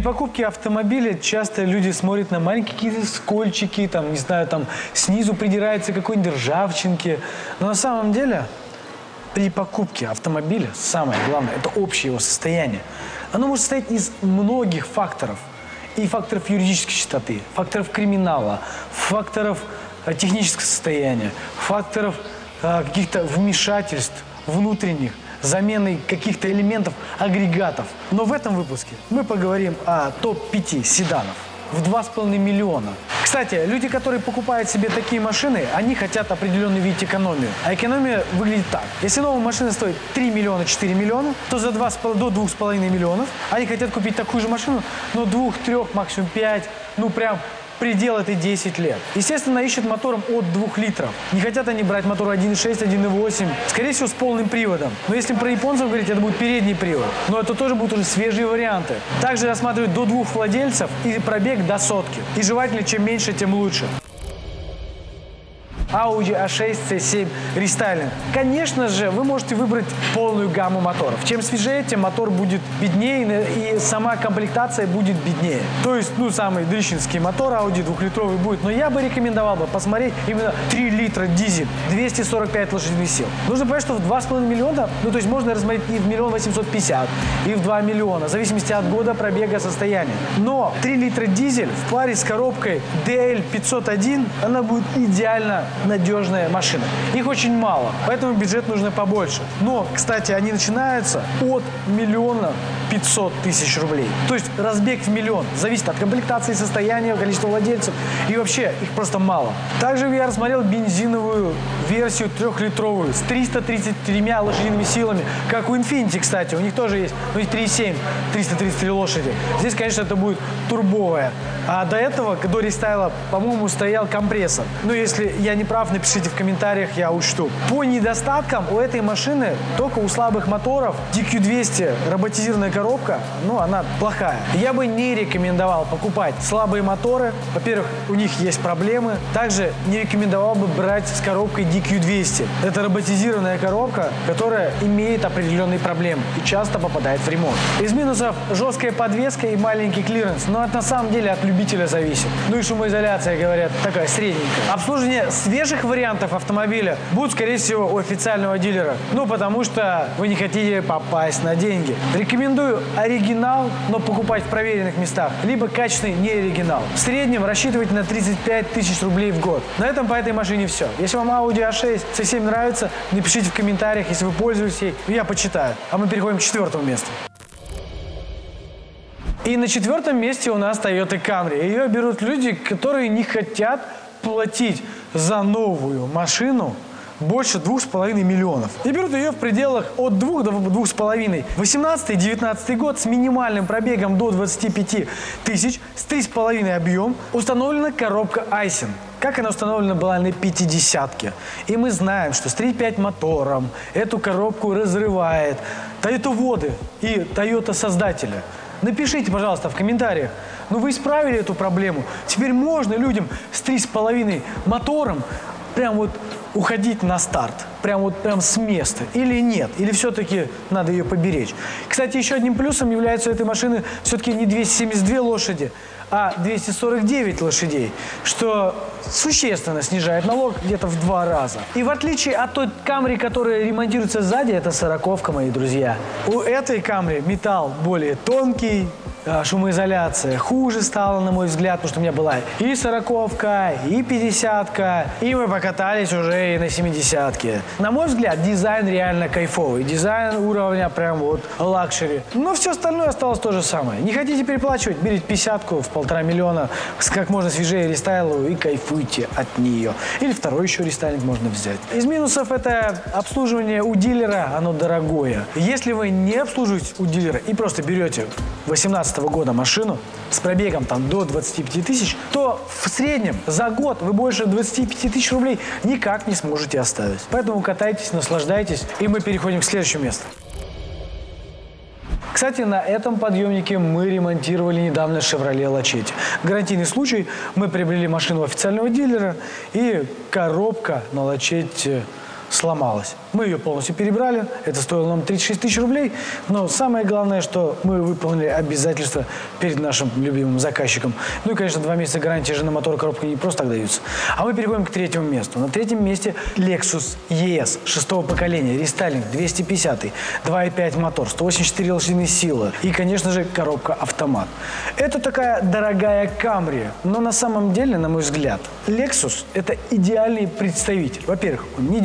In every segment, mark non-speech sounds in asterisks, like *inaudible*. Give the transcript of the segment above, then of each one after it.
При покупке автомобиля часто люди смотрят на маленькие какие-то скольчики, там, не знаю, там снизу придирается какой-нибудь ржавчинки. Но на самом деле при покупке автомобиля самое главное – это общее его состояние. Оно может состоять из многих факторов. И факторов юридической чистоты, факторов криминала, факторов э, технического состояния, факторов э, каких-то вмешательств внутренних, замены каких-то элементов, агрегатов. Но в этом выпуске мы поговорим о топ-5 седанов в 2,5 миллиона. Кстати, люди, которые покупают себе такие машины, они хотят определенно видеть экономию. А экономия выглядит так. Если новая машина стоит 3 миллиона 4 миллиона, то за 2, до 2,5 миллионов они хотят купить такую же машину, но 2, 3, максимум 5, ну прям предел это 10 лет. Естественно, ищут мотором от 2 литров. Не хотят они брать мотор 1.6, 1.8, скорее всего, с полным приводом. Но если про японцев говорить, это будет передний привод. Но это тоже будут уже свежие варианты. Также рассматривают до двух владельцев и пробег до сотки. И желательно, чем меньше, тем лучше. Audi A6 C7 рестайлинг. Конечно же, вы можете выбрать полную гамму моторов. Чем свежее, тем мотор будет беднее, и сама комплектация будет беднее. То есть, ну, самый дрищинский мотор Audi двухлитровый будет. Но я бы рекомендовал бы посмотреть именно 3 литра дизель, 245 лошадиных сил. Нужно понять, что в 2,5 миллиона, ну, то есть можно рассмотреть и в миллион 850, и в 2 миллиона, в зависимости от года, пробега, состояния. Но 3 литра дизель в паре с коробкой DL 501, она будет идеально надежная машина. Их очень мало, поэтому бюджет нужно побольше. Но, кстати, они начинаются от миллиона пятьсот тысяч рублей. То есть разбег в миллион. Зависит от комплектации, состояния, количества владельцев. И вообще их просто мало. Также я рассмотрел бензиновую версию трехлитровую с 333 лошадиными силами. Как у Infiniti, кстати. У них тоже есть. У них 3,7, 333 лошади. Здесь, конечно, это будет турбовая. А до этого, до рестайла, по-моему, стоял компрессор. Ну, если я не прав, напишите в комментариях, я учту. По недостаткам у этой машины только у слабых моторов DQ200 роботизированная коробка, ну, она плохая. Я бы не рекомендовал покупать слабые моторы. Во-первых, у них есть проблемы. Также не рекомендовал бы брать с коробкой DQ200. Это роботизированная коробка, которая имеет определенные проблемы и часто попадает в ремонт. Из минусов жесткая подвеска и маленький клиренс. Но это на самом деле от любителя зависит. Ну и шумоизоляция, говорят, такая средненькая. Обслуживание свежих вариантов автомобиля будет, скорее всего, у официального дилера. Ну, потому что вы не хотите попасть на деньги. Рекомендую оригинал, но покупать в проверенных местах, либо качественный неоригинал. В среднем рассчитывайте на 35 тысяч рублей в год. На этом по этой машине все. Если вам Audi A6 C7 нравится, напишите в комментариях, если вы пользуетесь ей, я почитаю. А мы переходим к четвертому месту. И на четвертом месте у нас Toyota Camry. Ее берут люди, которые не хотят платить за новую машину больше двух с половиной миллионов. И берут ее в пределах от двух до двух с половиной. 18-19 год с минимальным пробегом до 25 тысяч, с три с половиной объем, установлена коробка Айсен. Как она установлена была на 50-ке. И мы знаем, что с 3.5 мотором эту коробку разрывает Toyota воды и Toyota создателя. Напишите, пожалуйста, в комментариях, ну вы исправили эту проблему. Теперь можно людям с 3,5 мотором прям вот уходить на старт, прям вот прям с места, или нет, или все-таки надо ее поберечь. Кстати, еще одним плюсом является у этой машины все-таки не 272 лошади, а 249 лошадей, что существенно снижает налог где-то в два раза. И в отличие от той Камри, которая ремонтируется сзади, это сороковка, мои друзья. У этой Камри металл более тонкий, шумоизоляция хуже стала, на мой взгляд, потому что у меня была и сороковка, и пятидесятка, и мы покатались уже и на семидесятке. На мой взгляд, дизайн реально кайфовый. Дизайн уровня прям вот luxury. Но все остальное осталось то же самое. Не хотите переплачивать, берите пятьдесятку в полтора миллиона, с как можно свежее рестайловую и кайфуйте от нее. Или второй еще рестайлинг можно взять. Из минусов это обслуживание у дилера, оно дорогое. Если вы не обслуживаете у дилера и просто берете 18 2015 года машину с пробегом там до 25 тысяч, то в среднем за год вы больше 25 тысяч рублей никак не сможете оставить. Поэтому катайтесь, наслаждайтесь, и мы переходим к следующему месту. Кстати, на этом подъемнике мы ремонтировали недавно Chevrolet Lachetti. Гарантийный случай. Мы приобрели машину официального дилера, и коробка на Lachetti сломалась. Мы ее полностью перебрали, это стоило нам 36 тысяч рублей, но самое главное, что мы выполнили обязательства перед нашим любимым заказчиком. Ну и, конечно, два месяца гарантии же на мотор коробка не просто так даются. А мы переходим к третьему месту. На третьем месте Lexus ES шестого поколения, рестайлинг 250, 2.5 мотор, 184 лошадиные силы и, конечно же, коробка автомат. Это такая дорогая Camry, но на самом деле, на мой взгляд, Lexus – это идеальный представитель. Во-первых, он не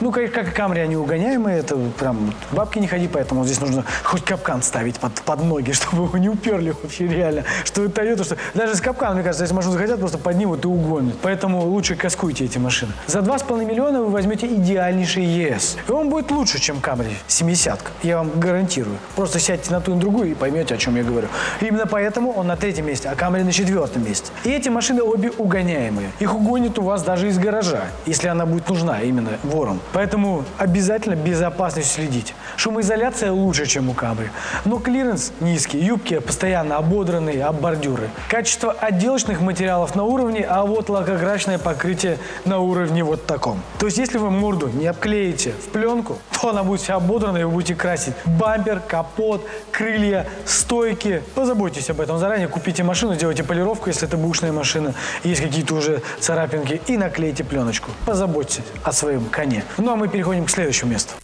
Ну, как, как и Camry, они угоняемые, это прям бабки не ходи, поэтому здесь нужно хоть капкан ставить под, под ноги, *laughs* чтобы его не уперли вообще реально. Что это Toyota, что даже с капканом, мне кажется, если машину захотят, просто поднимут и угонят. Поэтому лучше каскуйте эти машины. За 2,5 миллиона вы возьмете идеальнейший ES. И он будет лучше, чем Camry 70 Я вам гарантирую. Просто сядьте на ту и другую и поймете, о чем я говорю. именно поэтому он на третьем месте, а Camry на четвертом месте. И эти машины обе угоняемые. Их угонят у вас даже из гаража, если она будет нужна именно вором. Поэтому обязательно безопасность следите. Шумоизоляция лучше, чем у Camry. Но клиренс низкий, юбки постоянно ободранные об бордюры. Качество отделочных материалов на уровне, а вот лакокрасочное покрытие на уровне вот таком. То есть, если вы морду не обклеите в пленку, *laughs* то она будет вся ободрана, и вы будете красить бампер, капот, крылья, стойки. Позаботьтесь об этом заранее, купите машину, сделайте полировку, если это бушная машина, есть какие-то уже царапинки, и наклейте пленочку. Позаботьтесь о своем коне. Ну а мы переходим к следующему месту.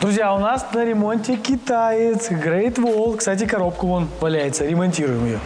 Друзья, у нас на ремонте китаец Great Wall. Кстати, коробку вон валяется, ремонтируем ее.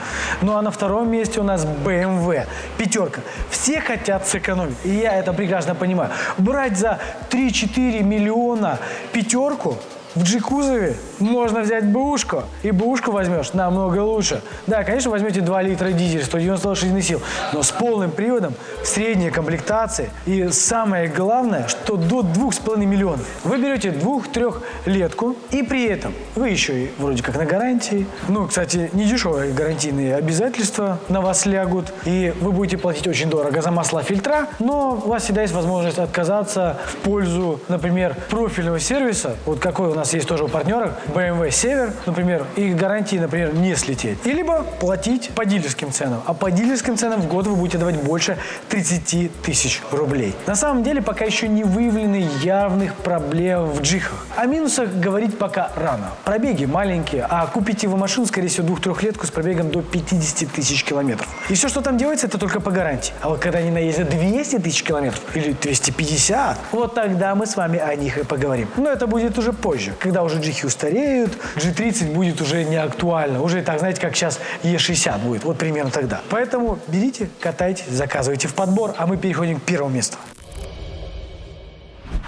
Ну а на втором месте у нас BMW. Пятерка. Все хотят сэкономить. И я это прекрасно понимаю. Брать за 3-4 миллиона пятерку в G-кузове можно взять бушку, и бушку возьмешь намного лучше. Да, конечно, возьмете 2 литра дизель, 190 лошадиных сил, но с полным приводом, средней комплектации. И самое главное, что до 2,5 миллионов. Вы берете двух-трехлетку, и при этом вы еще и вроде как на гарантии. Ну, кстати, не дешевые гарантийные обязательства на вас лягут, и вы будете платить очень дорого за масла фильтра, но у вас всегда есть возможность отказаться в пользу, например, профильного сервиса, вот какой у нас есть тоже у партнера, BMW Север, например, и гарантии, например, не слететь. И либо платить по дилерским ценам. А по дилерским ценам в год вы будете давать больше 30 тысяч рублей. На самом деле пока еще не выявлены явных проблем в джихах. О минусах говорить пока рано. Пробеги маленькие, а купите вы машину, скорее всего, двух-трехлетку с пробегом до 50 тысяч километров. И все, что там делается, это только по гарантии. А вот когда они наездят 200 тысяч километров или 250, вот тогда мы с вами о них и поговорим. Но это будет уже позже, когда уже джихи устареют постареют, G30 будет уже не актуально. Уже так, знаете, как сейчас E60 будет. Вот примерно тогда. Поэтому берите, катайтесь, заказывайте в подбор, а мы переходим к первому месту.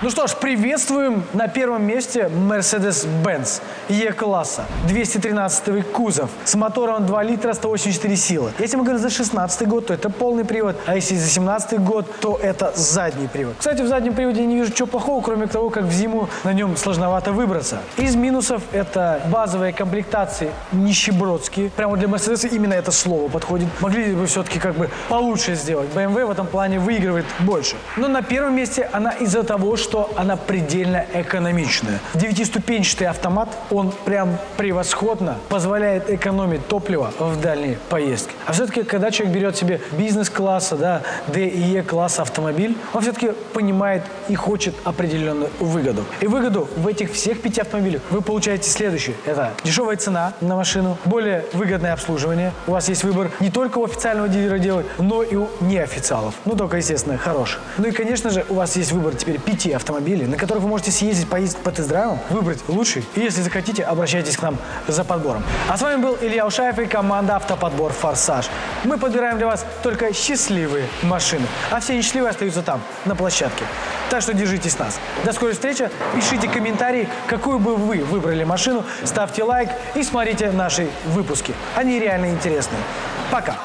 Ну что ж, приветствуем на первом месте Mercedes-Benz E-класса. 213 кузов с мотором 2 литра 184 силы. Если мы говорим за 16 год, то это полный привод, а если за 17 год, то это задний привод. Кстати, в заднем приводе я не вижу чего плохого, кроме того, как в зиму на нем сложновато выбраться. Из минусов это базовые комплектации нищебродские. Прямо для Mercedes именно это слово подходит. Могли бы все-таки как бы получше сделать. BMW в этом плане выигрывает больше. Но на первом месте она из-за того, что что она предельно экономичная. Девятиступенчатый автомат, он прям превосходно позволяет экономить топливо в дальние поездки. А все-таки, когда человек берет себе бизнес-класса, да, D и E класса автомобиль, он все-таки понимает и хочет определенную выгоду. И выгоду в этих всех пяти автомобилях вы получаете следующее. Это дешевая цена на машину, более выгодное обслуживание. У вас есть выбор не только у официального дилера делать, но и у неофициалов. Ну, только, естественно, хороших. Ну и, конечно же, у вас есть выбор теперь пяти автомобилей, на которых вы можете съездить, поездить по тест-драйвам, выбрать лучший. И если захотите, обращайтесь к нам за подбором. А с вами был Илья Ушаев и команда «Автоподбор Форсаж». Мы подбираем для вас только счастливые машины, а все несчастливые остаются там, на площадке. Так что держитесь нас. До скорой встречи. Пишите комментарии, какую бы вы выбрали машину, ставьте лайк и смотрите наши выпуски. Они реально интересные. Пока.